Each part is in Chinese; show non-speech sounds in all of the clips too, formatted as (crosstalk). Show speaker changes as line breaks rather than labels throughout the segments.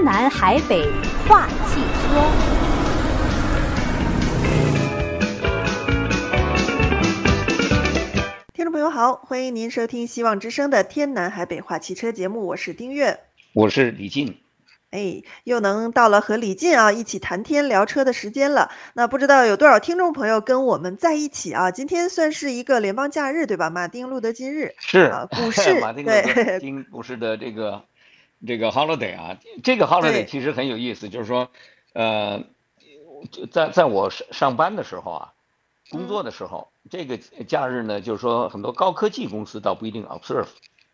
天南海北话汽车，
听众朋友好，欢迎您收听希望之声的天南海北话汽车节目，我是丁月，
我是李静。
哎，又能到了和李静啊一起谈天聊车的时间了。那不知道有多少听众朋友跟我们在一起啊？今天算是一个联邦假日，对吧？马丁路德金日
是
啊，股市 (laughs)
马丁路德金股市的这个这个 holiday 啊，这个 holiday 其实很有意思，就是说，呃，在在我上上班的时候啊，工作的时候，嗯、这个假日呢，就是说很多高科技公司倒不一定 observe，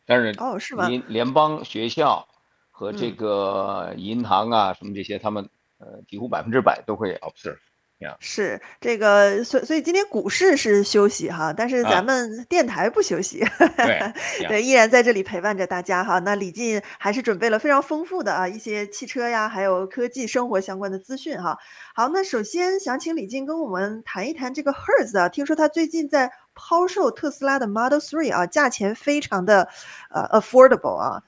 但是
哦是吧？
联联邦学校。和这个银行啊，什么这些，他们呃几乎百分之百都会 observe。
是这个，所所以今天股市是休息哈，但是咱们电台不休息，
对，(laughs)
对，依然在这里陪伴着大家哈。那李进还是准备了非常丰富的啊一些汽车呀，还有科技生活相关的资讯哈。好，那首先想请李进跟我们谈一谈这个 Hertz 啊，听说他最近在抛售特斯拉的 Model Three 啊，价钱非常的呃 affordable 啊。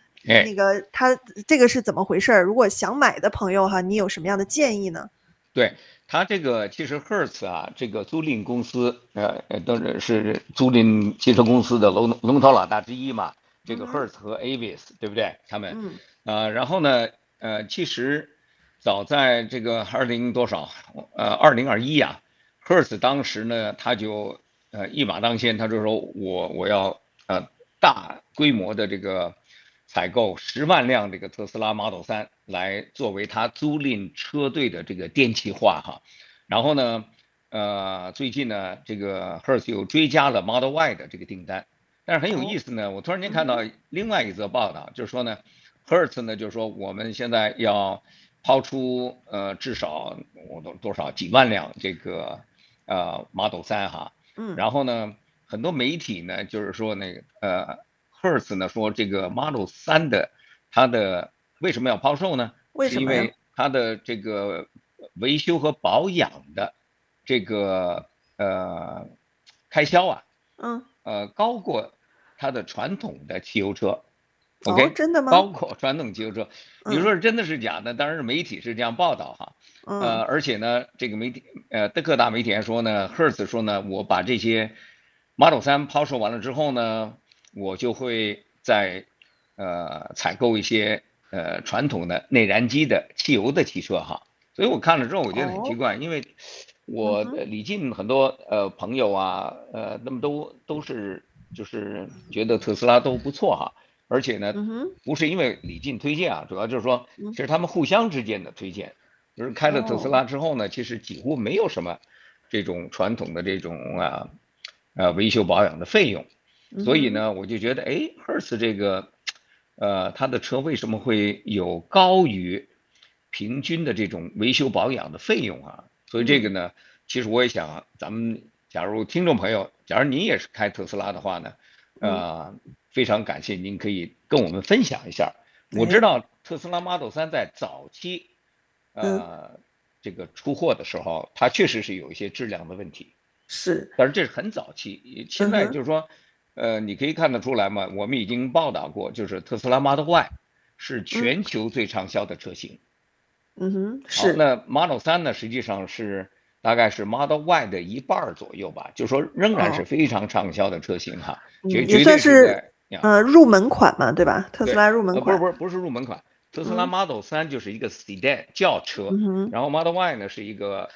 那个他这个是怎么回事？如果想买的朋友哈，你有什么样的建议呢？
对他这个其实 Hertz 啊，这个租赁公司呃都是是租赁汽车公司的龙龙头老大之一嘛。这个 Hertz 和 Avis、嗯、对不对？他们嗯呃，然后呢呃，其实早在这个二零多少呃二零二一呀，Hertz 当时呢他就呃一马当先，他就说我我要呃大规模的这个。采购十万辆这个特斯拉 Model 3来作为它租赁车队的这个电气化哈，然后呢，呃，最近呢，这个 Hertz 又追加了 Model Y 的这个订单，但是很有意思呢，我突然间看到另外一则报道，就是说呢，Hertz 呢就是说我们现在要抛出呃至少我多多少几万辆这个呃 Model 3哈，嗯，然后呢，很多媒体呢就是说那个呃。Hertz 呢说这个 Model 3的它的为什么要抛售呢？
为什么？
是因为它的这个维修和保养的这个呃开销啊，嗯，呃高过它的传统的汽油车。OK，
哦，真的吗？
包括传统汽油车，你说是真的是假的？当然是媒体是这样报道哈。呃，而且呢，这个媒体呃各大媒体还说呢，Hertz 说呢，我把这些 Model 3抛售完了之后呢。我就会在呃采购一些呃传统的内燃机的汽油的汽车哈，所以我看了之后我觉得很奇怪，因为我李进很多呃朋友啊呃那么都都是就是觉得特斯拉都不错哈，而且呢不是因为李进推荐啊，主要就是说其实他们互相之间的推荐，就是开了特斯拉之后呢，其实几乎没有什么这种传统的这种啊呃维修保养的费用。所以呢，我就觉得，哎，Hertz 这个，呃，它的车为什么会有高于平均的这种维修保养的费用啊？所以这个呢，其实我也想，咱们假如听众朋友，假如您也是开特斯拉的话呢，呃，非常感谢您可以跟我们分享一下。我知道特斯拉 Model 3在早期，呃，这个出货的时候，它确实是有一些质量的问题，
是，
但是这是很早期，现在就是说。呃，你可以看得出来嘛，我们已经报道过，就是特斯拉 Model Y 是全球最畅销的车型。
嗯哼，是。
那 Model 3呢，实际上是大概是 Model Y 的一半左右吧，就说仍然是非常畅销的车型哈。
哦、也算是呃入门款嘛，对吧？特斯拉入门款。
呃、不是不是不是入门款，特斯拉 Model 3就是一个 Sedan 轿车，嗯、然后 Model Y 呢是一个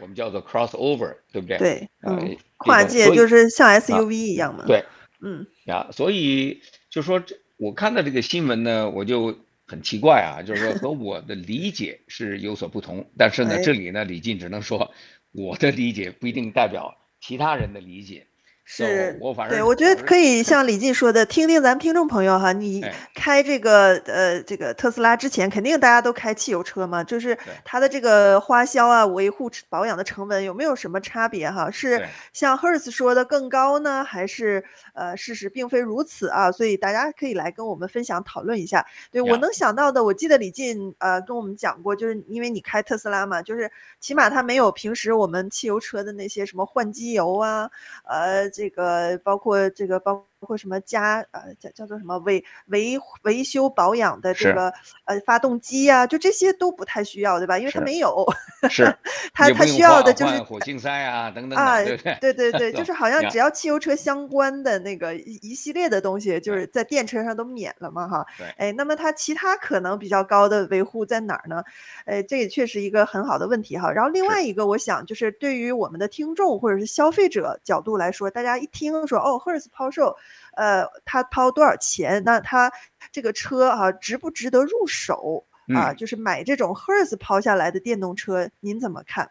我们叫做 Crossover，对不对？
对，嗯，跨界就是像 SUV 一样嘛。
啊、对。
嗯
呀，所以就说这，我看到这个新闻呢，我就很奇怪啊，就是说和我的理解是有所不同。但是呢，这里呢，李静只能说，我的理解不一定代表其他人的理解。
是，
我反正
对，我觉得可以像李进说的，听听咱们听众朋友哈，你开这个呃这个特斯拉之前，肯定大家都开汽油车嘛，就是它的这个花销啊、维护保养的成本有没有什么差别哈？是像 Hertz 说的更高呢，还是呃事实并非如此啊？所以大家可以来跟我们分享讨论一下。对，我能想到的，我记得李进呃跟我们讲过，就是因为你开特斯拉嘛，就是起码它没有平时我们汽油车的那些什么换机油啊，呃。这个包括这个包括什么加呃叫叫做什么维维维修保养的这个呃发动机呀、啊，就这些都不太需要，对吧？因为它没有。
是。(laughs)
它它需要的就是
火啊等等
啊，
对对
对对对，(laughs) 就是好像只要汽油车相关的那个一一系列的东西，就是在电车上都免了嘛哈。
对。
哎，那么它其他可能比较高的维护在哪儿呢？哎，这也确实一个很好的问题哈。然后另外一个，我想就是对于我们的听众或者是消费者角度来说，大家一听说哦，Hertz 抛售，呃，他掏多少钱？那他这个车啊，值不值得入手啊？就是买这种 Hertz 抛下来的电动车，您怎么看？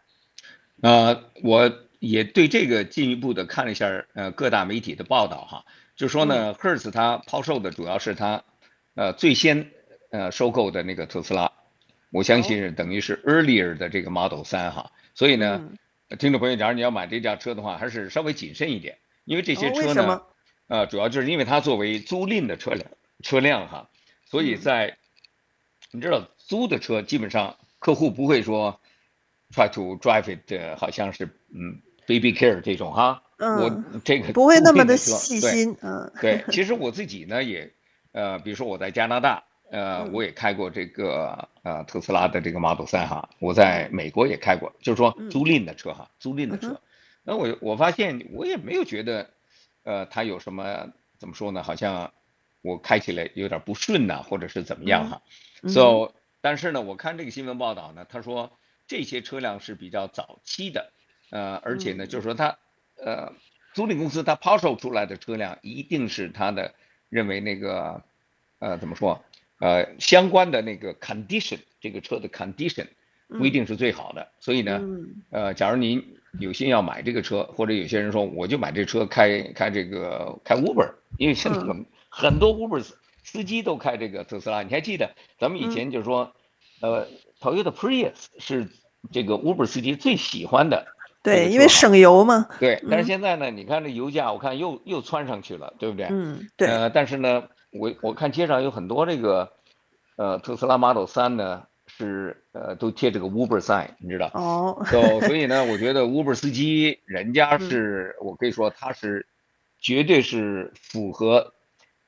呃，我也对这个进一步的看了一下，呃，各大媒体的报道哈，就说呢，Hertz 它抛售的主要是它，呃，最先呃收购的那个特斯拉，我相信是等于是 earlier 的这个 Model 三哈，所以呢。听众朋友，假如你要买这辆车的话，还是稍微谨慎一点，因为这些车呢，
哦、
呃，主要就是因为它作为租赁的车辆，车辆哈，所以在、嗯、你知道租的车基本上客户不会说 try to drive it，好像是嗯 baby care 这种哈，
嗯，
我这个
不会那么的细心，嗯，
对，(laughs) 其实我自己呢也，呃，比如说我在加拿大。呃，我也开过这个呃特斯拉的这个 Model 3哈，我在美国也开过，就是说租赁的车哈，租赁的车。那我我发现我也没有觉得，呃，它有什么怎么说呢？好像我开起来有点不顺呐，或者是怎么样哈。So，但是呢，我看这个新闻报道呢，他说这些车辆是比较早期的，呃，而且呢，就是说他呃租赁公司他抛售出来的车辆一定是他的认为那个呃怎么说？呃，相关的那个 condition，这个车的 condition 不一定是最好的，嗯、所以呢，呃，假如您有心要买这个车，或者有些人说我就买这车开开这个开 Uber，因为现在很、嗯、很多 Uber 司机都开这个特斯拉，你还记得咱们以前就是说，嗯、呃，Toyota Prius 是这个 Uber 司机最喜欢的，
对，因为省油嘛。
对，但是现在呢，嗯、你看这油价，我看又又窜上去了，对不对？
嗯，对。
呃，但是呢。我我看街上有很多这个，呃，特斯拉 Model 3呢是呃都贴这个 Uber sign，你知道？
哦。
Oh. (laughs) So, 所以呢，我觉得 Uber 司机人家是，我可以说他是，绝对是符合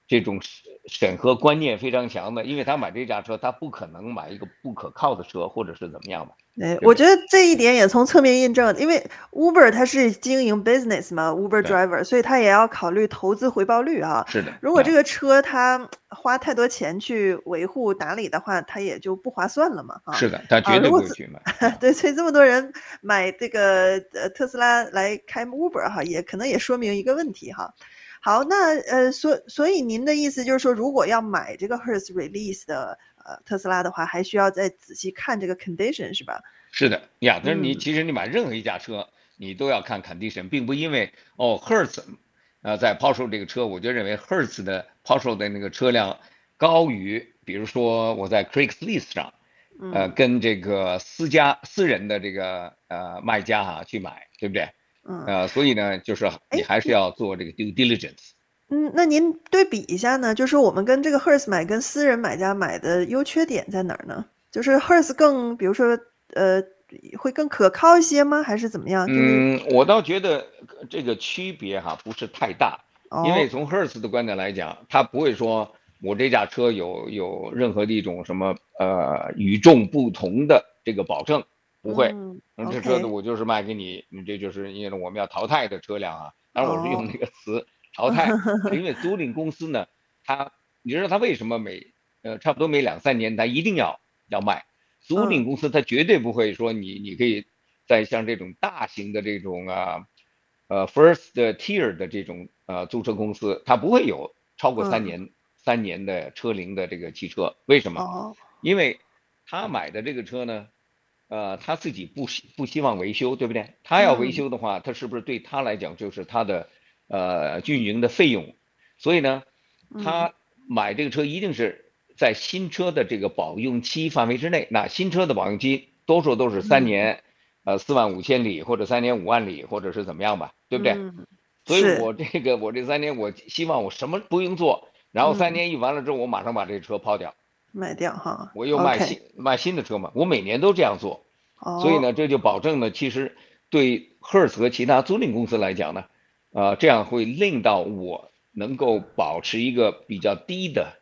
这种审核观念非常强的，因为他买这架车，他不可能买一个不可靠的车，或者是怎么样吧。
哎，我觉得这一点也从侧面印证，因为 Uber 它是经营 business 嘛，Uber driver，所以它也要考虑投资回报率啊。
是的。
如果这个车它花太多钱去维护打理的话，它也就不划算了嘛。啊，
是的，他绝对不会去买。
啊、对，所以这么多人买这个呃特斯拉来开 Uber 哈，也可能也说明一个问题哈。好，那呃，所所以您的意思就是说，如果要买这个 Hertz Release 的。呃，特斯拉的话还需要再仔细看这个 condition 是吧？
是的呀，就是你其实你买任何一架车，嗯、你都要看 condition，并不因为哦 Hertz，呃，在抛售这个车，我就认为 Hertz 的抛售的那个车辆高于，比如说我在 Craigslist 上，呃，嗯、跟这个私家私人的这个呃卖家哈去买，对不对？嗯。呃，所以呢，就是你还是要做这个 due diligence。
嗯，那您对比一下呢？就是我们跟这个 Hertz 买，跟私人买家买的优缺点在哪儿呢？就是 Hertz 更，比如说，呃，会更可靠一些吗？还是怎么样？
嗯，我倒觉得这个区别哈不是太大，哦、因为从 Hertz 的观点来讲，他不会说我这架车有有任何的一种什么呃与众不同的这个保证，不会。嗯，这车子我就是卖给你，你这就是因为我们要淘汰的车辆啊，当然我是用那个词。哦淘汰，(laughs) 因为租赁公司呢，他你知道他为什么每呃差不多每两三年他一定要要卖？租赁公司他绝对不会说你你可以在像这种大型的这种啊呃 first tier 的这种呃租车公司，他不会有超过三年三年的车龄的这个汽车。为什么？因为他买的这个车呢，呃他自己不希不希望维修，对不对？他要维修的话，他是不是对他来讲就是他的？呃，运营的费用，所以呢，他买这个车一定是在新车的这个保用期范围之内。那新车的保用期多数都是三年，呃，四万五千里或者三年五万里，或者是怎么样吧，对不对？所以我这个我这三年，我希望我什么不用做，然后三年一完了之后，我马上把这个车抛掉，
卖掉哈。
我又卖新卖新的车嘛，我每年都这样做，所以呢，这就保证呢，其实对 Hertz 和其他租赁公司来讲呢。啊、这样会令到我能够保持一个比较低的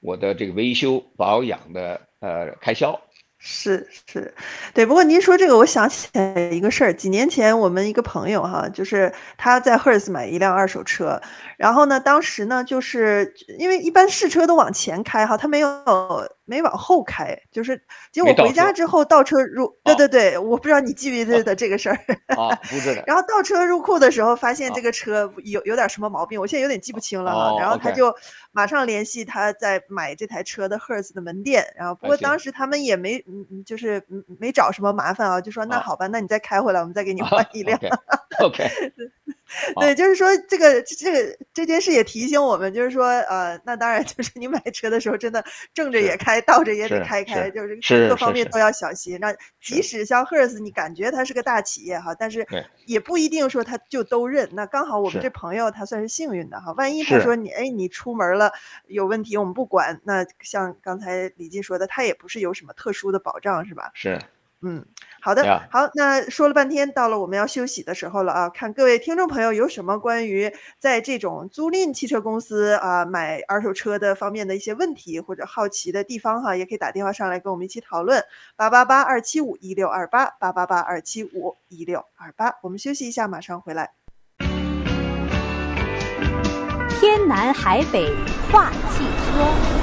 我的这个维修保养的呃开销。
是是，对。不过您说这个，我想起来一个事儿。几年前，我们一个朋友哈，就是他在 Hertz 买一辆二手车，然后呢，当时呢，就是因为一般试车都往前开哈，他没有。没往后开，就是结果回家之后倒车入，对对对，我不知道你记不记得这个事儿。
啊，不知 (laughs) 道。
然后倒车入库的时候，发现这个车有有点什么毛病，我现在有点记不清了哈。然后他就马上联系他在买这台车的 Hertz 的门店，然后不过当时他们也没嗯就是没找什么麻烦啊，就说那好吧，那你再开回来，我们再给 (laughs) 你换一辆。(laughs)
OK。
对，就是说这个这个这件事也提醒我们，就是说呃，那当然就是你买车的时候，真的正着也开，倒着也得开开，就是各方面都要小心。那即使像 Hertz，你感觉它是个大企业哈，但是也不一定说他就都认。那刚好我们这朋友他算是幸运的哈，万一他说你哎你出门了有问题，我们不管。那像刚才李进说的，他也不是有什么特殊的保障，是吧？
是。
嗯，好的，yeah. 好，那说了半天，到了我们要休息的时候了啊！看各位听众朋友有什么关于在这种租赁汽车公司啊买二手车的方面的一些问题或者好奇的地方哈，也可以打电话上来跟我们一起讨论，八八八二七五一六二八，八八八二七五一六二八。我们休息一下，马上回来。
天南海北话汽
车。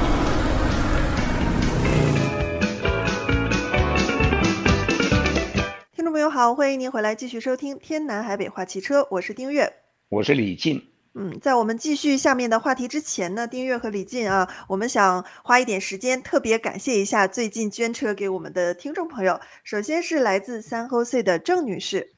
友好，欢迎您回来继续收听《天南海北话汽车》，我是丁月，
我是李进。
嗯，在我们继续下面的话题之前呢，丁月和李进啊，我们想花一点时间，特别感谢一下最近捐车给我们的听众朋友。首先是来自 San Jose 的郑女士。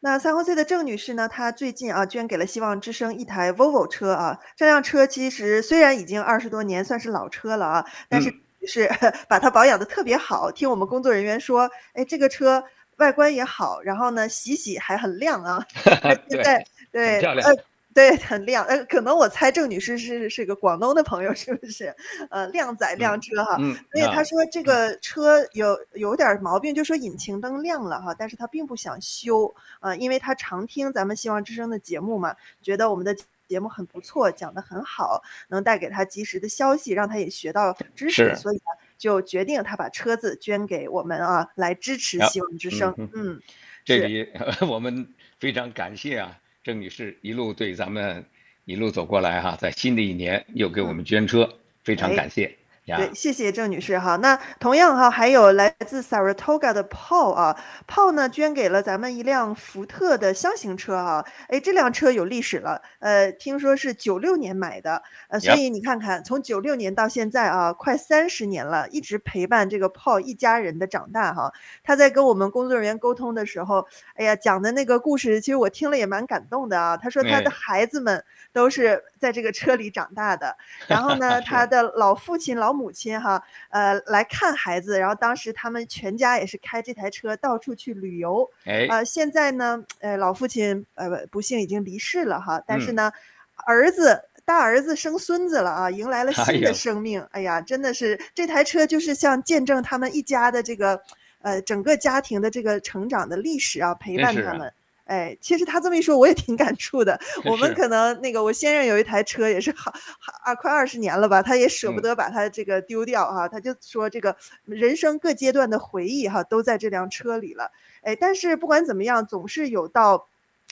那 San Jose 的郑女士呢，她最近啊捐给了希望之声一台 Volvo 车啊。这辆车其实虽然已经二十多年，算是老车了啊，但是是 (laughs) 把它保养的特别好。听我们工作人员说，哎，这个车。外观也好，然后呢，洗洗还很亮啊。(laughs) 现在对，对呃，对，很亮。呃，可能我猜郑女士是是个广东的朋友，是不是？呃，靓仔靓车哈。嗯。所以她说这个车有有点毛病，就说引擎灯亮了哈，但是她并不想修啊，呃，因为她常听咱们希望之声的节目嘛，觉得我们的节目很不错，讲得很好，能带给她及时的消息，让她也学到知识，所以呢。就决定他把车子捐给我们啊，来支持希望之声。嗯，
嗯，这里 (laughs) 我们非常感谢啊，郑女士一路对咱们一路走过来哈、啊，在新的一年又给我们捐车，嗯、非常感谢。
对，谢谢郑女士哈。那同样哈，还有来自 Saratoga 的 Paul 啊，Paul 呢捐给了咱们一辆福特的箱型车啊。哎，这辆车有历史了，呃，听说是九六年买的，呃，所以你看看，从九六年到现在啊，快三十年了，一直陪伴这个 Paul 一家人的长大哈。他在跟我们工作人员沟通的时候，哎呀，讲的那个故事，其实我听了也蛮感动的啊。他说他的孩子们都是在这个车里长大的，然后呢，(laughs) 他的老父亲老。母亲哈，呃，来看孩子，然后当时他们全家也是开这台车到处去旅游，哎，呃，现在呢，呃，老父亲呃不幸已经离世了哈，但是呢，嗯、儿子大儿子生孙子了啊，迎来了 (laughs) 新的生命，哎，哎呀，真的是这台车就是像见证他们一家的这个呃整个家庭的这个成长的历史啊，陪伴他们。哎，其实他这么一说，我也挺感触的。(laughs) 我们可能那个，我先生有一台车，也是好好啊，快二十年了吧，他也舍不得把它这个丢掉哈、啊。他就说，这个人生各阶段的回忆哈、啊，都在这辆车里了。哎，但是不管怎么样，总是有到，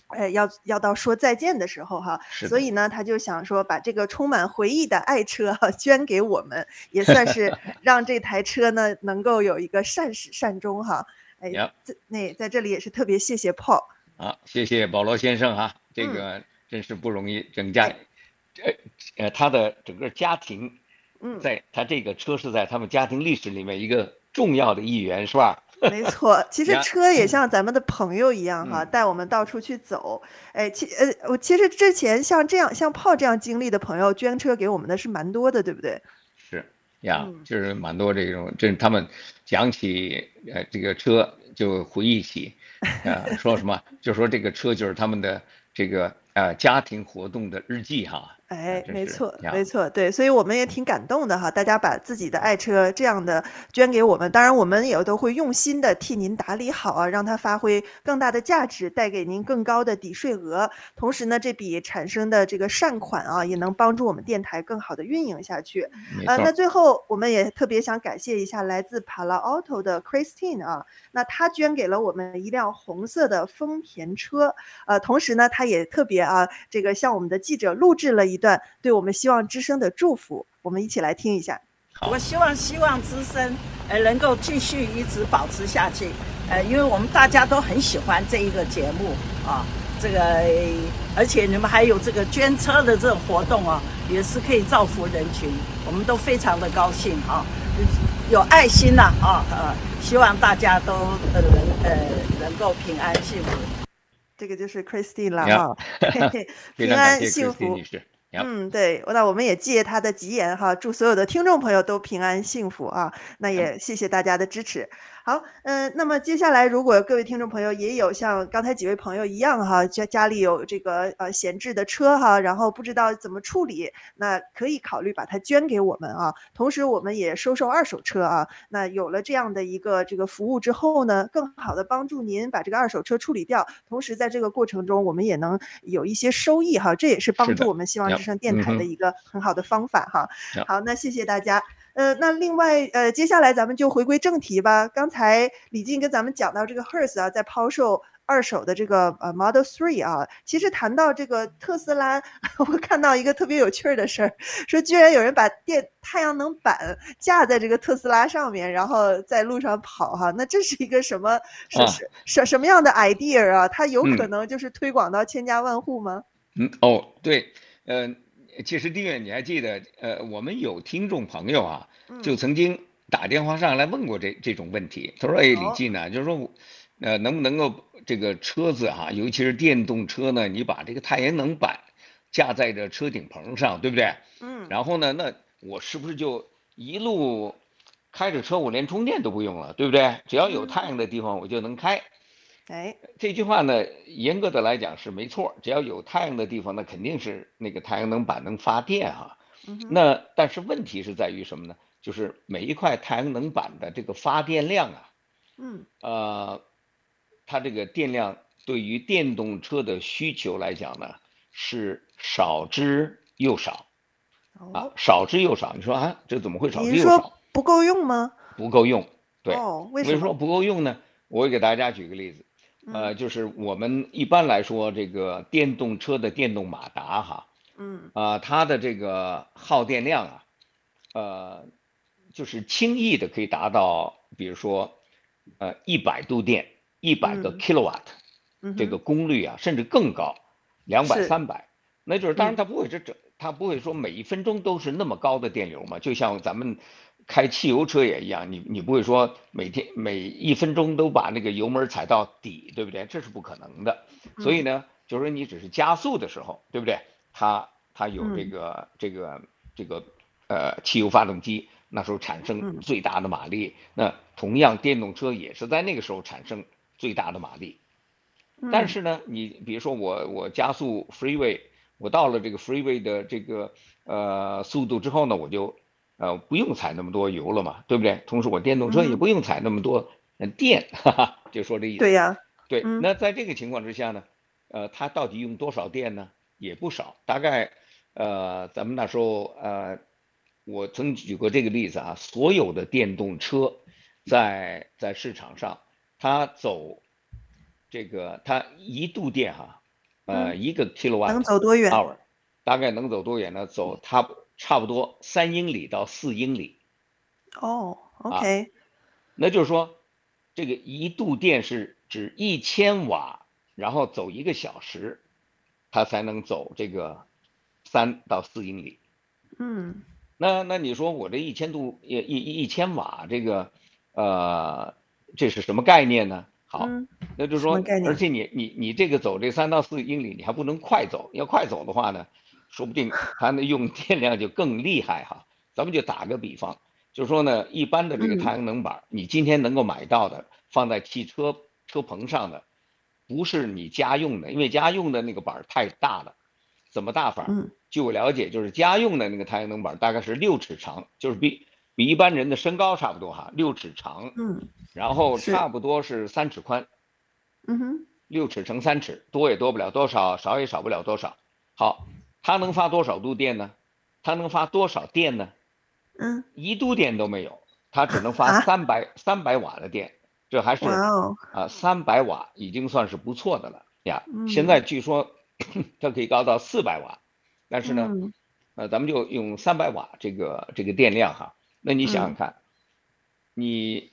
哎，要要到说再见的时候哈、啊。所以呢，他就想说，把这个充满回忆的爱车哈、啊，捐给我们，也算是 (laughs) 让这台车呢能够有一个善始善终哈、啊。哎，这那在这里也是特别谢谢 Paul。
啊，谢谢保罗先生哈，这个真是不容易，嗯、整家，呃呃，他的整个家庭，嗯，在他这个车是在他们家庭历史里面一个重要的一员，是吧？(laughs)
没错，其实车也像咱们的朋友一样哈，带、嗯、我们到处去走。哎，其呃，我其实之前像这样像炮这样经历的朋友捐车给我们的是蛮多的，对不对？
是呀，就是蛮多这种，就是他们讲起呃这个车就回忆起。啊，说什么？就说这个车就是他们的这个呃家庭活动的日记哈。
哎，没错，没错，对，所以我们也挺感动的哈。大家把自己的爱车这样的捐给我们，当然我们也都会用心的替您打理好啊，让它发挥更大的价值，带给您更高的抵税额。同时呢，这笔产生的这个善款啊，也能帮助我们电台更好的运营下去。呃，那最后我们也特别想感谢一下来自 Palo Alto 的 Christine 啊，那她捐给了我们一辆红色的丰田车，呃，同时呢，她也特别啊，这个向我们的记者录制了一。一段对我们希望之声的祝福，我们一起来听一下。
我希望希望之声呃能够继续一直保持下去，呃，因为我们大家都很喜欢这一个节目啊，这个而且你们还有这个捐车的这种活动啊，也是可以造福人群，我们都非常的高兴啊，有爱心呐啊，啊，呃，希望大家都呃能呃能够平安幸福。
这个就是 Christine 了啊，(laughs) 平安幸福。嗯，对，那我们也借他的吉言哈，祝所有的听众朋友都平安幸福啊！那也谢谢大家的支持。好，嗯、呃，那么接下来，如果各位听众朋友也有像刚才几位朋友一样哈，家家里有这个呃闲置的车哈，然后不知道怎么处理，那可以考虑把它捐给我们啊。同时，我们也收售二手车啊。那有了这样的一个这个服务之后呢，更好的帮助您把这个二手车处理掉，同时在这个过程中，我们也能有一些收益哈。这也是帮助我们希望之声电台的一个很好的方法哈。好，那谢谢大家。呃，那另外，呃，接下来咱们就回归正题吧。刚才李静跟咱们讲到这个 Hertz 啊，在抛售二手的这个呃 Model Three 啊，其实谈到这个特斯拉，(laughs) 我看到一个特别有趣儿的事儿，说居然有人把电太阳能板架在这个特斯拉上面，然后在路上跑哈，那这是一个什么是是什什么样的 idea 啊？它有可能就是推广到千家万户吗？
嗯，嗯哦，对，嗯、呃。其实，丁远，你还记得，呃，我们有听众朋友啊，就曾经打电话上来问过这这种问题。他说：“哎，李进呢，就是说，呃，能不能够这个车子哈，尤其是电动车呢，你把这个太阳能板架在这车顶棚上，对不对？嗯。然后呢，那我是不是就一路开着车，我连充电都不用了，对不对？只要有太阳的地方，我就能开。”
哎，
这句话呢，严格的来讲是没错。只要有太阳的地方，那肯定是那个太阳能板能发电啊。嗯、那但是问题是在于什么呢？就是每一块太阳能板的这个发电量啊，
嗯，
呃，它这个电量对于电动车的需求来讲呢，是少之又少。
哦、
啊，少之又少。你说啊，这怎么会少之又少？
你说不够用吗？
不够用。
对。为什
么说不够用呢？我给大家举个例子。呃，就是我们一般来说，这个电动车的电动马达哈，
嗯，
啊，它的这个耗电量啊，呃，就是轻易的可以达到，比如说，呃，一百度电，一百个 kilowatt，这个功率啊，甚至更高，两百、三百，那就是当然它不会是整，它不会说每一分钟都是那么高的电流嘛，就像咱们。开汽油车也一样，你你不会说每天每一分钟都把那个油门踩到底，对不对？这是不可能的。所以呢，就是说你只是加速的时候，对不对？它它有这个这个这个呃汽油发动机，那时候产生最大的马力。那同样电动车也是在那个时候产生最大的马力。但是呢，你比如说我我加速 freeway，我到了这个 freeway 的这个呃速度之后呢，我就。呃，不用踩那么多油了嘛，对不对？同时，我电动车也不用踩那么多电，(laughs) 哈哈，就说这意思。
对呀，
对。那在这个情况之下呢，呃，它到底用多少电呢？也不少，大概，呃，咱们那时候，呃，我曾举过这个例子啊，所有的电动车在在市场上，它走这个它一度电哈，呃，一个 kilowatt
能走多远？
大概能走多远呢？走它。差不多三英里到四英里，
哦，OK，
啊，那就是说，这个一度电是指一千瓦，然后走一个小时，它才能走这个三到四英里。
嗯，
那那你说我这一千度一一一千瓦这个呃，这是什么概念呢？好，
嗯，
那就是说，而且你你你这个走这三到四英里，你还不能快走，要快走的话呢？说不定它的用电量就更厉害哈。咱们就打个比方，就是说呢，一般的这个太阳能板，你今天能够买到的，放在汽车车棚上的，不是你家用的，因为家用的那个板太大了。怎么大法？据我了解，就是家用的那个太阳能板大概是六尺长，就是比比一般人的身高差不多哈，六尺长，
嗯，
然后差不多是三尺宽，
嗯哼，
六尺乘三尺，多也多不了多少，少也少不了多少。好，它能发多少度电呢？它能发多少电呢？
嗯，
一度电都没有，它只能发三百三百瓦的电，这还是啊三百瓦已经算是不错的了呀。现在据说 (coughs) 它可以高到四百瓦，但是呢，呃，咱们就用三百瓦这个这个电量哈。那你想想看，你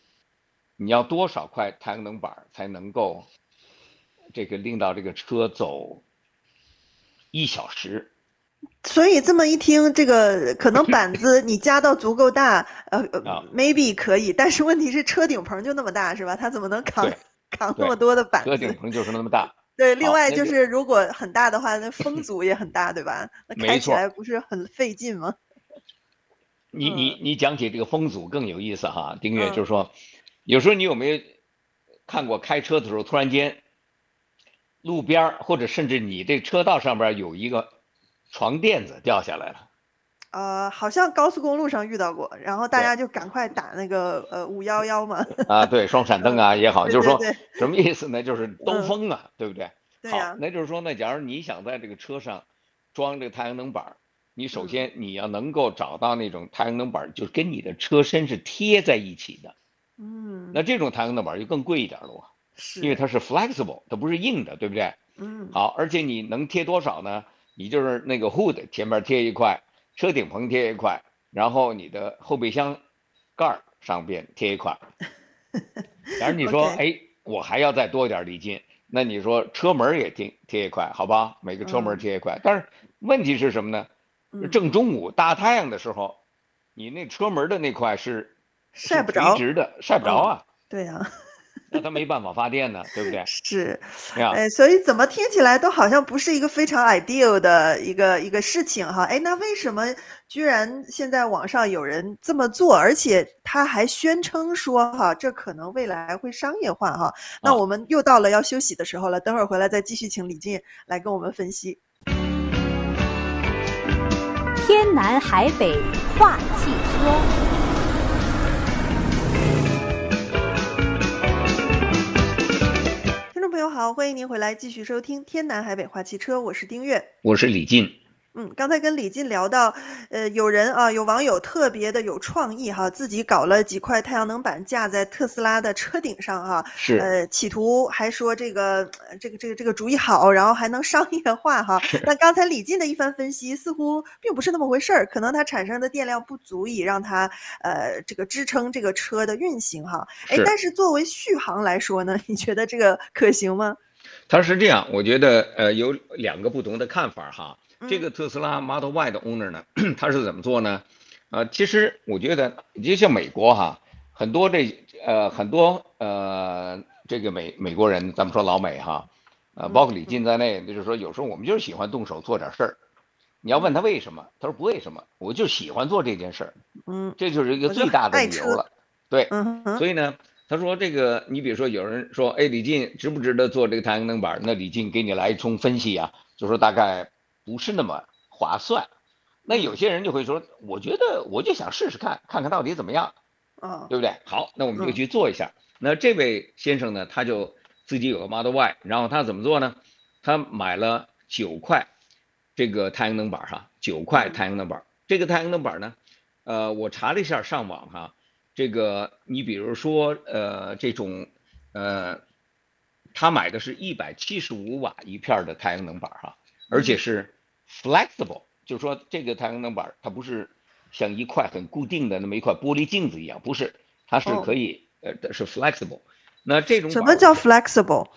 你要多少块太阳能板才能够这个令到这个车走一小时？
所以这么一听，这个可能板子你加到足够大，呃，(laughs) maybe 可以，但是问题是车顶棚就那么大，是吧？它怎么能扛扛那么多的板子？
车顶棚就是那么大。
对，另外就是如果很大的话，那风 (laughs) 阻也很大，对吧？那开起来不是很费劲吗？
你你你讲起这个风阻更有意思哈，丁月，就是说，有时候你有没有看过开车的时候，突然间路边或者甚至你这车道上边有一个。床垫子掉下来了，
呃，好像高速公路上遇到过，然后大家就赶快打那个呃五幺幺嘛。
啊，对，双闪灯啊也好，就是
说
什么意思呢？就是兜风啊，
嗯、
对不对？
对呀、
好，那就是说呢，假如你想在这个车上装这个太阳能板，你首先你要能够找到那种太阳能板，就是跟你的车身是贴在一起的。
嗯。
那这种太阳能板就更贵一点了，
是，
因为它是 flexible，它不是硬的，对不对？
嗯。
好，而且你能贴多少呢？你就是那个 hood 前面贴一块，车顶棚贴一块，然后你的后备箱盖上边贴一块。(laughs) 假如你说，哎我还要再多一点礼金，那你说车门也贴贴一块，好吧？每个车门贴一块。嗯、但是问题是什么呢？正中午大太阳的时候，你那车门的那块是
晒不着，
垂直的，晒不着啊。
嗯、对呀、啊。(laughs)
那它没办法发电呢，对不对？
是，
哎呀，
所以怎么听起来都好像不是一个非常 ideal 的一个一个事情哈。哎，那为什么居然现在网上有人这么做，而且他还宣称说哈，这可能未来会商业化哈？那我们又到了要休息的时候了，等会儿回来再继续请李静来跟我们分析。
天南海北话汽车。
朋友好，欢迎您回来继续收听《天南海北话汽车》，我是丁月，
我是李进。
嗯，刚才跟李进聊到，呃，有人啊，有网友特别的有创意哈，自己搞了几块太阳能板架在特斯拉的车顶上哈，
是，
呃，企图还说这个这个这个这个主意好，然后还能商业化哈。但刚才李进的一番分析似乎并不是那么回事儿，可能它产生的电量不足以让它呃这个支撑这个车的运行哈。哎，但是作为续航来说呢，你觉得这个可行吗？
他是这样，我觉得呃有两个不同的看法哈。这个特斯拉 Model Y 的 owner 呢，他是怎么做呢？呃，其实我觉得，就像美国哈，很多这呃很多呃这个美美国人，咱们说老美哈，呃，包括李进在内，就是说有时候我们就是喜欢动手做点事儿。你要问他为什么，他说不为什么，我就喜欢做这件事儿。
嗯，
这就是一个最大的理由了。对，
嗯，
所以呢，他说这个，你比如说有人说，哎，李进值不值得做这个太阳能板？那李进给你来一通分析啊，就说大概。不是那么划算，那有些人就会说，我觉得我就想试试看，看看到底怎么样，
啊，
对不对？好，那我们就去做一下。那这位先生呢，他就自己有个 Model Y，然后他怎么做呢？他买了九块这个太阳能板哈，九块太阳能板。这个太阳能板呢，呃，我查了一下上网哈，这个你比如说呃这种呃，他买的是一百七十五瓦一片的太阳能板哈。而且是 flexible，就是说这个太阳能板它不是像一块很固定的那么一块玻璃镜子一样，不是，它是可以呃是 flexible。那这种
什么叫 flexible？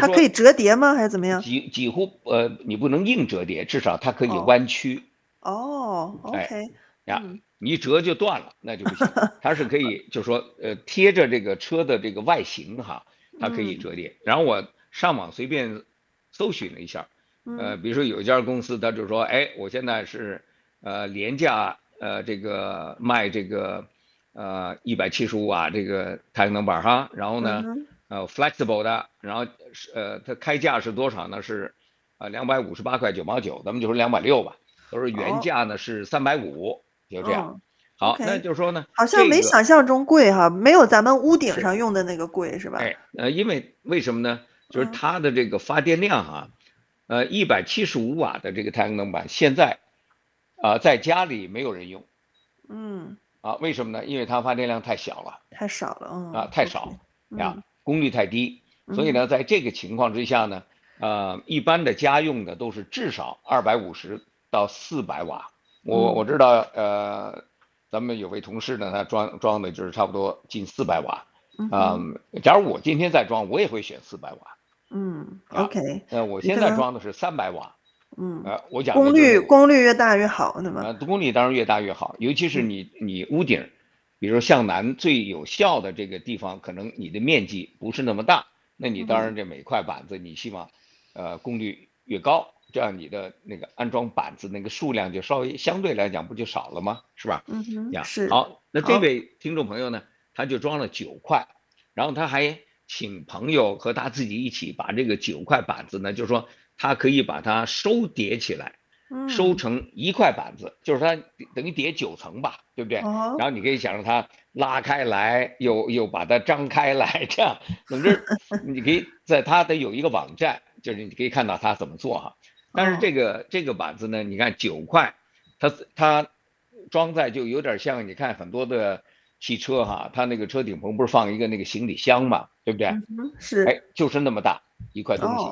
它可以折叠吗？还是怎么样？
几几乎呃你不能硬折叠，至少它可以弯曲。
哦，OK。
呀，你一折就断了，那就不行。(laughs) 它是可以，就是说呃贴着这个车的这个外形哈，它可以折叠。然后我上网随便搜寻了一下。呃，比如说有一家公司，他就说，哎，我现在是呃廉价呃这个卖这个呃一百七十五瓦这个太阳能板哈，然后呢呃 flexible 的，然后是呃它开价是多少呢？是呃两百五十八块九毛九，咱们就说两百六吧。都是原价呢是三百五，就这样。好，那就是说呢，
好像没想象中贵哈，没有咱们屋顶上用的那个贵是吧？
哎，呃，因为为什么呢？就是它的这个发电量哈，呃，一百七十五瓦的这个太阳能板现在啊，在家里没有人用。
嗯。
啊，为什么呢？因为它发电量太小了，
太少了，嗯。
啊，太少呀，功率太低，所以呢，在这个情况之下呢，呃，一般的家用的都是至少二百五十到四百瓦。我我知道，呃。咱们有位同事呢，他装装的就是差不多近四百瓦，啊、嗯，假如我今天再装，我也会选四百瓦。
嗯，OK，
那，我现在装的是三百瓦，
嗯，
呃，我讲
功率功率越大越好，对吧？
呃，功率当然越大越好，尤其是你你屋顶，比如说向南最有效的这个地方，可能你的面积不是那么大，那你当然这每块板子你希望，呃，功率越高。这样你的那个安装板子那个数量就稍微相对来讲不就少了吗？是吧？
嗯哼，
是。好，那这位听众朋友呢，他就装了九块，然后他还请朋友和他自己一起把这个九块板子呢，就是说他可以把它收叠起来，收成一块板子，就是它等于叠九层吧，对不对？然后你可以想让它拉开来，又又把它张开来，这样，总之 (laughs) 你可以在它得有一个网站，就是你可以看到它怎么做哈。但是这个、oh. 这个板子呢，你看九块，它它装载就有点像你看很多的汽车哈，它那个车顶棚不是放一个那个行李箱嘛，对不对？
嗯、mm，是。
哎，就是那么大一块东西。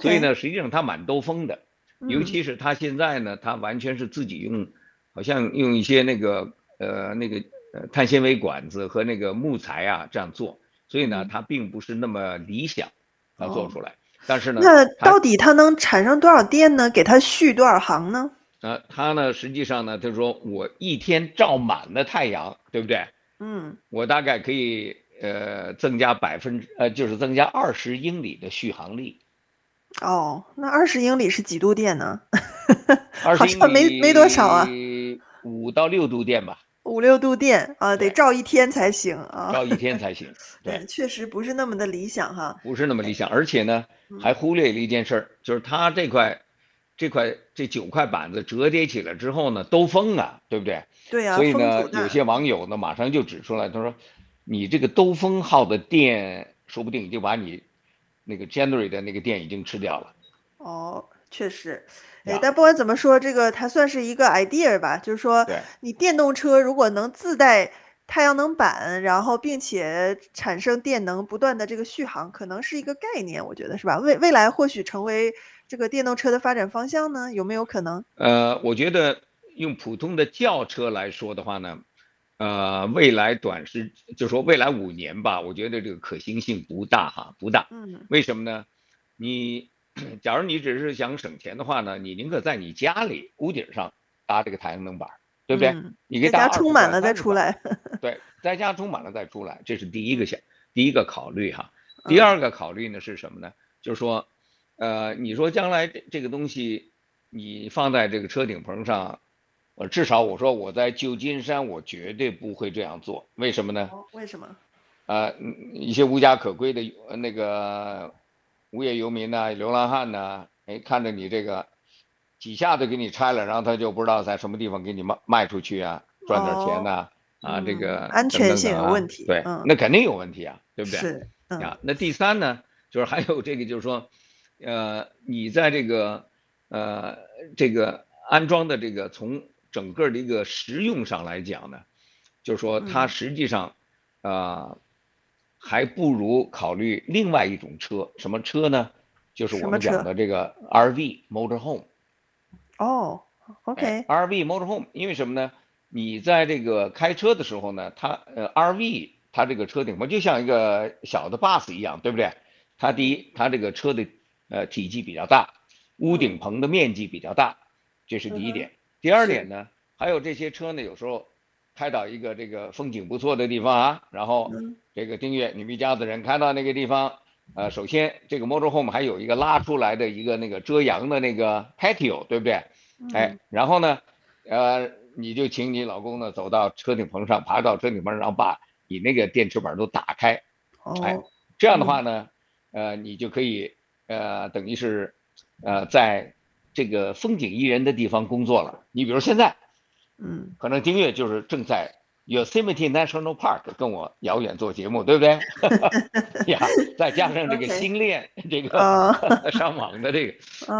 所以呢，实际上它蛮兜风的，尤其是它现在呢，它完全是自己用，好像用一些那个呃那个呃碳纤维管子和那个木材啊这样做，所以呢，它并不是那么理想，它做出来。Oh. 但是呢，
那到底它能产生多少电呢？给它续多少行呢？
呃，它呢，实际上呢，就是说我一天照满了太阳，对不对？
嗯，
我大概可以呃增加百分之呃，就是增加二十英里的续航力。
哦，那二十英里是几度电呢？
二 (laughs) 十英里
好像没没多少啊，
五到六度电吧。
五六度电啊，得照一天才行啊，
照一天才行。(laughs) 对，
确实不是那么的理想哈。
不是那么理想，而且呢，还忽略了一件事儿，就是它这块、这块、这九块板子折叠起来之后呢，兜风啊，对不对？
对啊。
所以呢，有些网友呢，马上就指出来，他说：“你这个兜风号的电，说不定已经把你那个 January 的那个电已经吃掉了。”
哦。确实，哎，但不管怎么说，这个它算是一个 idea 吧，就是说，你电动车如果能自带太阳能板，然后并且产生电能，不断的这个续航，可能是一个概念，我觉得是吧？未未来或许成为这个电动车的发展方向呢？有没有可能？
呃，我觉得用普通的轿车来说的话呢，呃，未来短时，就是说未来五年吧，我觉得这个可行性不大哈，不大。
嗯。
为什么呢？你。假如你只是想省钱的话呢，你宁可在你家里屋顶上搭这个太阳能板，对不对？
嗯、
你给大
家充满了再出来。
对，(laughs) 在家充满了再出来，这是第一个想，第一个考虑哈。第二个考虑呢是什么呢？就是说，呃，你说将来这这个东西你放在这个车顶棚上，我至少我说我在旧金山我绝对不会这样做。为什么呢？
为什么？
呃，一些无家可归的那个。无业游民呐，流浪汉呐，哎，看着你这个几下子给你拆了，然后他就不知道在什么地方给你卖卖出去啊，赚点钱呐，啊，
哦、
啊，这个
安全性有问题，
对，那肯定有问题啊，对不对？
是，嗯、
啊，那第三呢，就是还有这个，就是说，呃，你在这个呃这个安装的这个从整个的一个实用上来讲呢，就是说它实际上啊。还不如考虑另外一种车，什么车呢？就是我们讲的这个 RV motorhome。
哦，OK，RV
motorhome，因为什么呢？你在这个开车的时候呢，它呃 RV 它这个车顶棚就像一个小的 bus 一样，对不对？它第一，它这个车的呃体积比较大，屋顶棚的面积比较大，这是第一点。第二点呢，还有这些车呢，有时候。开到一个这个风景不错的地方啊，然后这个丁月，你们一家子人开到那个地方，呃，首先这个 motorhome 还有一个拉出来的一个那个遮阳的那个 patio，对不对？哎，然后呢，呃，你就请你老公呢走到车顶棚上，爬到车顶棚上，把你那个电池板都打开，哎，这样的话呢，呃，你就可以呃，等于是呃，在这个风景宜人的地方工作了。你比如现在，
嗯，
可能丁月就是正在 Yosemite National Park 跟我遥远做节目，对不对？(laughs) 呀，再加上这个 (laughs) 星链这个 (laughs) 上网的这个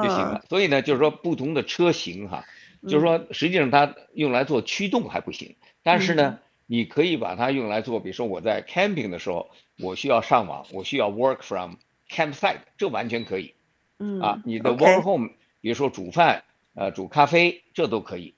就行了。所以呢，就是说不同的车型哈，就是说实际上它用来做驱动还不行，但是呢，你可以把它用来做，比如说我在 camping 的时候，我需要上网，我需要 work from campsite，这完全可以。
嗯
啊，你的 work home，比如说煮饭，呃，煮咖啡，这都可以。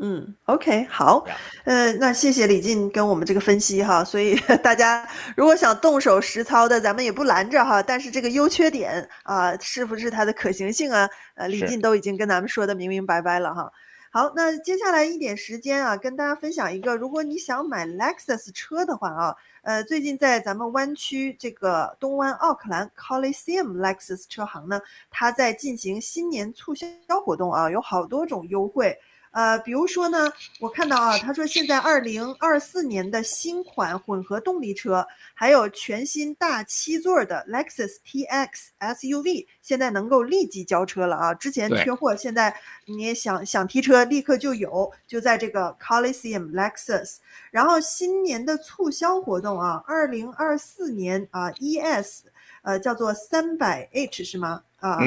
嗯，OK，好，呃，那谢谢李进跟我们这个分析哈，所以 (laughs) 大家如果想动手实操的，咱们也不拦着哈，但是这个优缺点啊，是不是它的可行性啊？呃，李进都已经跟咱们说的明明白白了哈。好，那接下来一点时间啊，跟大家分享一个，如果你想买 Lexus 车的话啊，呃，最近在咱们湾区这个东湾奥克兰 Coliseum Lexus 车行呢，它在进行新年促销活动啊，有好多种优惠。呃，比如说呢，我看到啊，他说现在二零二四年的新款混合动力车，还有全新大七座的 Lexus TX SUV，现在能够立即交车了啊！之前缺货，现在你也想想提车，立刻就有，就在这个 Coliseum Lexus。然后新年的促销活动啊，二零二四年啊 ES，呃，叫做三百 H 是吗？啊，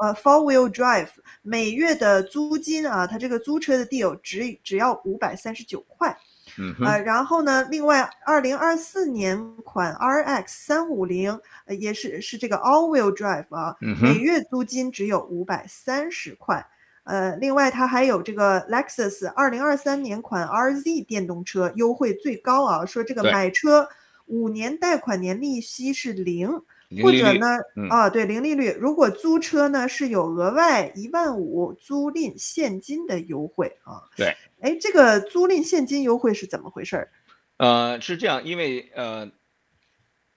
呃，four wheel drive 每月的租金啊，它这个租车的 deal 只只要五百三十九块，
嗯，
呃，然后呢，另外二零二四年款 RX 三五零也是是这个 all wheel drive 啊，每月租金只有五百三十块，呃，另外它还有这个 Lexus 二零二三年款 RZ 电动车优惠最高啊，说这个买车五年贷款年利息是零。或者呢，
嗯、
啊，对，零利率。如果租车呢，是有额外一万五租赁现金的优惠啊。
对，
哎，这个租赁现金优惠是怎么回事？
呃，是这样，因为呃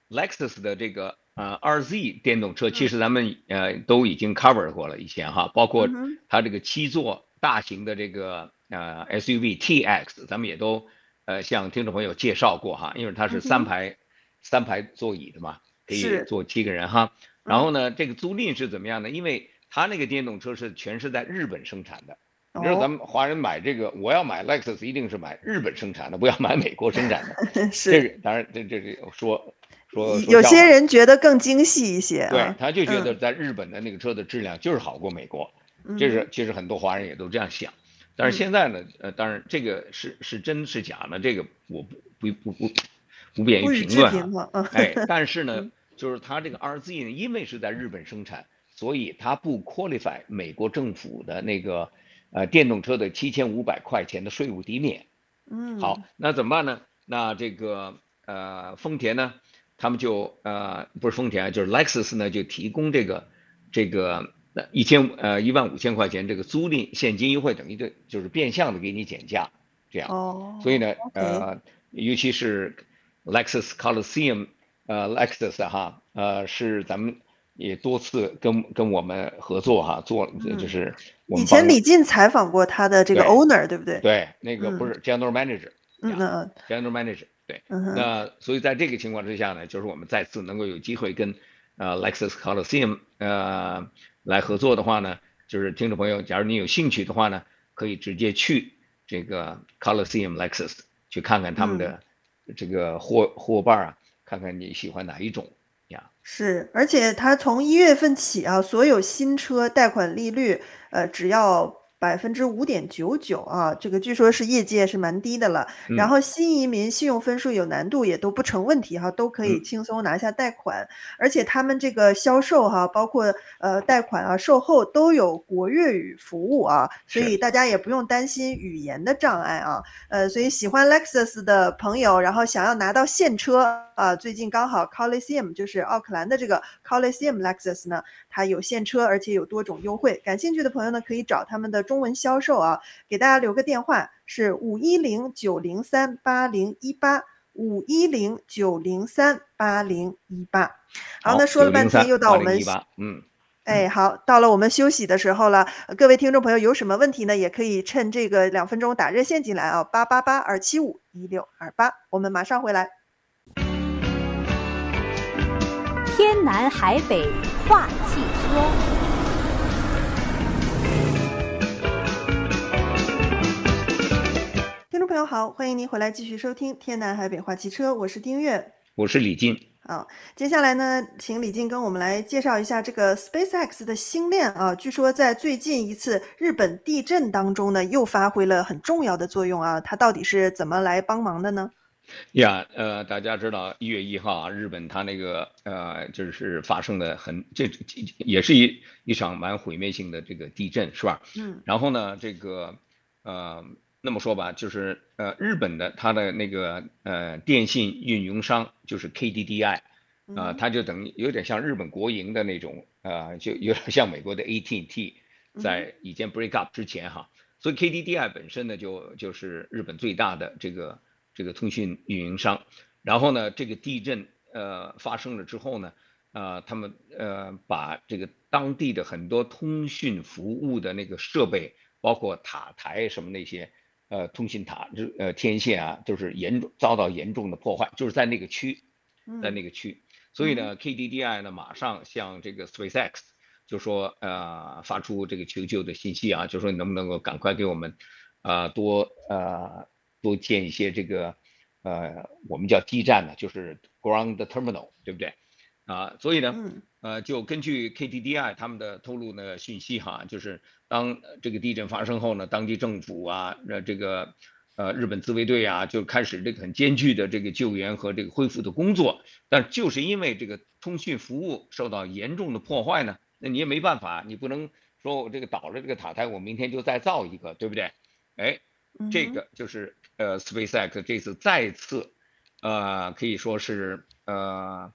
，Lexus 的这个呃 RZ 电动车，其实咱们、嗯、呃都已经 cover 过了以前哈，包括它这个七座大型的这个呃 SUV TX，咱们也都呃向听众朋友介绍过哈，因为它是三排、嗯、三排座椅的嘛。可以坐七个人哈，然后呢，这个租赁是怎么样呢？因为他那个电动车是全是在日本生产的。你说咱们华人买这个，我要买 Lexus 一定是买日本生产的，不要买美国生产的。(laughs)
是
这个当然这这是说说
有些人觉得更精细一些，
对，他就觉得在日本的那个车的质量就是好过美国。这是其实很多华人也都这样想，但是现在呢，呃，当然这个是是真是假呢？这个我不不不不不便于评论。哎，但是呢。(laughs) 就是它这个 RZ 呢，因为是在日本生产，所以它不 qualify 美国政府的那个呃电动车的七千五百块钱的税务抵免。
嗯，
好，那怎么办呢？那这个呃丰田呢，他们就呃不是丰田啊，就是 Lexus 呢就提供这个这个一千呃一万五千块钱这个租赁现金优惠，等于这就是变相的给你减价这样。
哦，
所以呢.呃尤其是 Lexus Coliseum。呃，Lexus 哈，呃，是咱们也多次跟跟我们合作哈，做就是我们
以前李进采访过他的这个 owner，对，对不对？
对，那个不是 general manager，
嗯嗯
，general manager，对，
嗯，
那所以在这个情况之下呢，就是我们再次能够有机会跟呃 Lexus Coliseum 呃来合作的话呢，就是听众朋友，假如你有兴趣的话呢，可以直接去这个 Coliseum Lexus 去看看他们的这个伙伙伴啊。看看你喜欢哪一种呀？
是，而且它从一月份起啊，所有新车贷款利率，呃，只要。百分之五点九九啊，这个据说是业界是蛮低的了。然后新移民信用分数有难度也都不成问题哈，都可以轻松拿下贷款。而且他们这个销售哈，包括呃贷款啊、售后都有国粤语服务啊，所以大家也不用担心语言的障碍啊。呃，所以喜欢 Lexus 的朋友，然后想要拿到现车啊，最近刚好 Coliseum 就是奥克兰的这个 Coliseum Lexus 呢，它有现车，而且有多种优惠。感兴趣的朋友呢，可以找他们的。中文销售啊，给大家留个电话是五一零九零三八零一八五一零九零三八零一八。好，那说了半天又到我们
嗯，
哎，好，到了我们休息的时候了。各位听众朋友有什么问题呢？也可以趁这个两分钟打热线进来啊，八八八二七五一六二八。我们马上回来。
天南海北话汽车。
朋友好，欢迎您回来继续收听《天南海北话汽车》，我是丁月，
我是李静。
好，接下来呢，请李静跟我们来介绍一下这个 SpaceX 的星链啊。据说在最近一次日本地震当中呢，又发挥了很重要的作用啊。它到底是怎么来帮忙的呢？
呀，呃，大家知道一月一号啊，日本它那个呃，就是发生的很这也是一一场蛮毁灭性的这个地震，是吧？
嗯。
然后呢，这个呃。那么说吧，就是呃，日本的它的那个呃电信运营商就是 KDDI，啊、呃，它就等于有点像日本国营的那种，呃，就有点像美国的 AT&T，在以前 break up 之前哈，所以 KDDI 本身呢就就是日本最大的这个这个通讯运营商。然后呢，这个地震呃发生了之后呢，呃，他们呃把这个当地的很多通讯服务的那个设备，包括塔台什么那些。呃，通信塔就呃天线啊，就是严重遭到严重的破坏，就是在那个区，在那个区，所以呢，KDDI 呢马上向这个 SpaceX 就说呃发出这个求救的信息啊，就说你能不能够赶快给我们啊、呃、多呃多建一些这个呃我们叫基站呢，就是 ground terminal，对不对？啊，所以呢，呃，就根据 KDDI 他们的透露呢讯息哈，就是当这个地震发生后呢，当地政府啊，呃，这个呃日本自卫队啊，就开始这个很艰巨的这个救援和这个恢复的工作。但就是因为这个通讯服务受到严重的破坏呢，那你也没办法，你不能说我这个倒了这个塔台，我明天就再造一个，对不对？哎，这个就是呃 SpaceX 这次再次呃可以说是呃。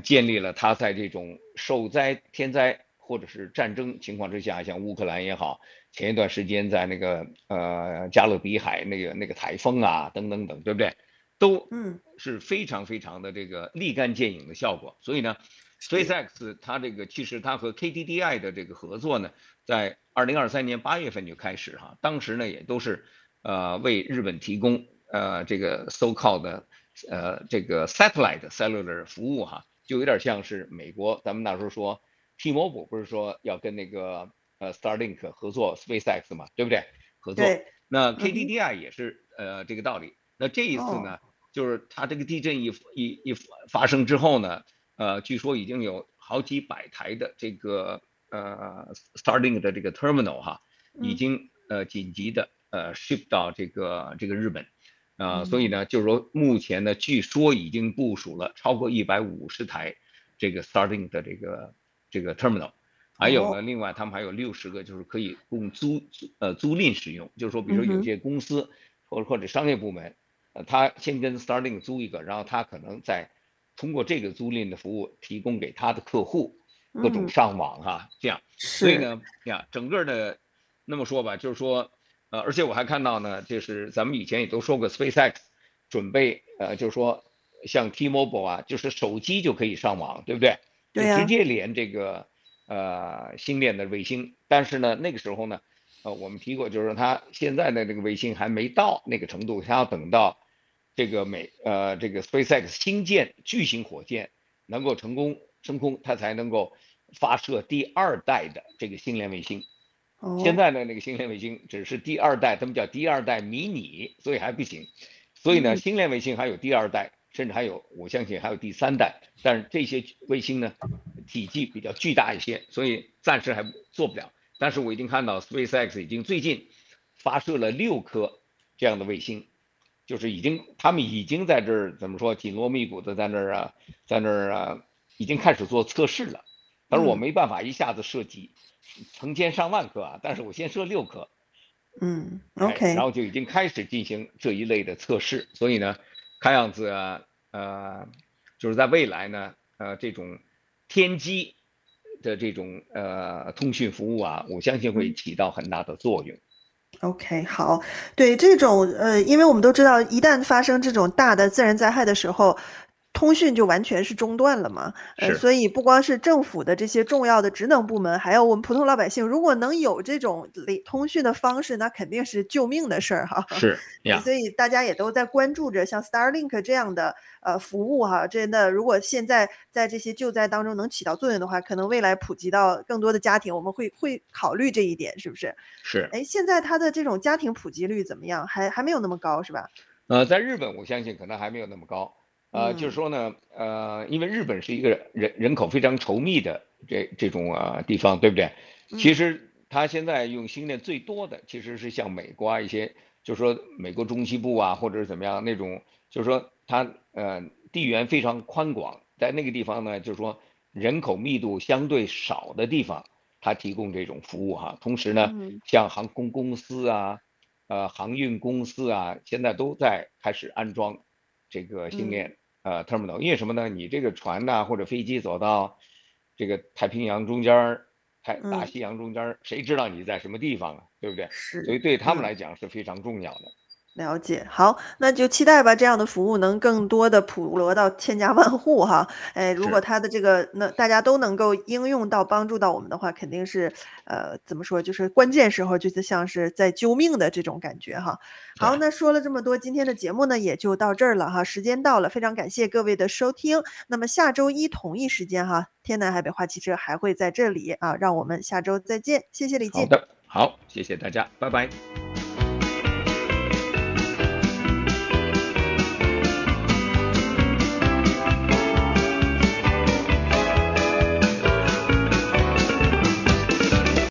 建立了他在这种受灾天灾或者是战争情况之下，像乌克兰也好，前一段时间在那个呃加勒比海那个那个台风啊等等等，对不对？都嗯是非常非常的这个立竿见影的效果。所以呢，SpaceX 它这个其实它和 KDDI 的这个合作呢，在二零二三年八月份就开始哈，当时呢也都是呃为日本提供呃这个 so-called 的呃这个 satellite cellular 服务哈。就有点像是美国，咱们那时候说，T-Mobile 不是说要跟那个呃 Starlink 合作 SpaceX 嘛，对不对？合作。那 KDDI 也是呃这个道理。那这一次呢，就是它这个地震一一一发生之后呢，呃，据说已经有好几百台的这个呃 Starlink 的这个 terminal 哈，已经呃紧急的呃 ship 到这个这个日本。啊、呃，所以呢，就是说，目前呢，据说已经部署了超过一百五十台这个 Starling 的这个这个 terminal，还有呢，另外他们还有六十个，就是可以供租呃租赁使用。就是说，比如说有些公司或者或者商业部门，呃，他先跟 Starling 租一个，然后他可能再通过这个租赁的服务提供给他的客户各种上网哈、啊，这样。所以呢，呀，整个的那么说吧，就是说。呃，而且我还看到呢，就是咱们以前也都说过，SpaceX 准备呃，就是说像 T-Mobile 啊，就是手机就可以上网，对不对？
对呀。
直接连这个呃星链的卫星，但是呢，那个时候呢，呃，我们提过，就是它现在的这个卫星还没到那个程度，它要等到这个美呃这个 SpaceX 星舰巨型火箭能够成功升空，它才能够发射第二代的这个星链卫星。现在呢，那个星链卫星只是第二代，他们叫第二代迷你，所以还不行。所以呢，星链卫星还有第二代，甚至还有，我相信还有第三代。但是这些卫星呢，体积比较巨大一些，所以暂时还做不了。但是我已经看到 SpaceX 已经最近发射了六颗这样的卫星，就是已经他们已经在这儿怎么说紧锣密鼓的在那儿啊，在那儿啊，已经开始做测试了。但是我没办法一下子设计。成千上万颗啊，但是我先设六颗，
嗯，OK，
然后就已经开始进行这一类的测试，所以呢，看样子啊，呃，就是在未来呢，呃，这种天基的这种呃通讯服务啊，我相信会起到很大的作用。
OK，好，对这种呃，因为我们都知道，一旦发生这种大的自然灾害的时候。通讯就完全是中断了嘛。
呃，
所以不光是政府的这些重要的职能部门，还有我们普通老百姓，如果能有这种通讯的方式，那肯定是救命的事儿哈。
是呀，
所以大家也都在关注着像 Starlink 这样的呃服务哈。真的，如果现在在这些救灾当中能起到作用的话，可能未来普及到更多的家庭，我们会会考虑这一点，是不是？
是。
哎，现在它的这种家庭普及率怎么样？还还没有那么高，是吧？
呃，在日本，我相信可能还没有那么高。呃，就是说呢，呃，因为日本是一个人人口非常稠密的这这种啊地方，对不对？其实它现在用星链最多的，其实是像美国啊一些，就是说美国中西部啊，或者是怎么样那种，就是说它呃地缘非常宽广，在那个地方呢，就是说人口密度相对少的地方，它提供这种服务哈。同时呢，像航空公司啊。呃，航运公司啊，现在都在开始安装这个星链呃 terminal，因为什么呢？你这个船呐、啊、或者飞机走到这个太平洋中间太大西洋中间谁知道你在什么地方啊？对不对？
是。
所以对他们来讲是非常重要的。
了解，好，那就期待吧，这样的服务能更多的普罗到千家万户哈。哎，如果它的这个那大家都能够应用到帮助到我们的话，肯定是呃怎么说，就是关键时候就是像是在救命的这种感觉哈。好，那说了这么多，今天的节目呢也就到这儿了哈，时间到了，非常感谢各位的收听。那么下周一同一时间哈，天南海北话汽车还会在这里啊，让我们下周再见，谢谢李静。
好的，好，谢谢大家，拜拜。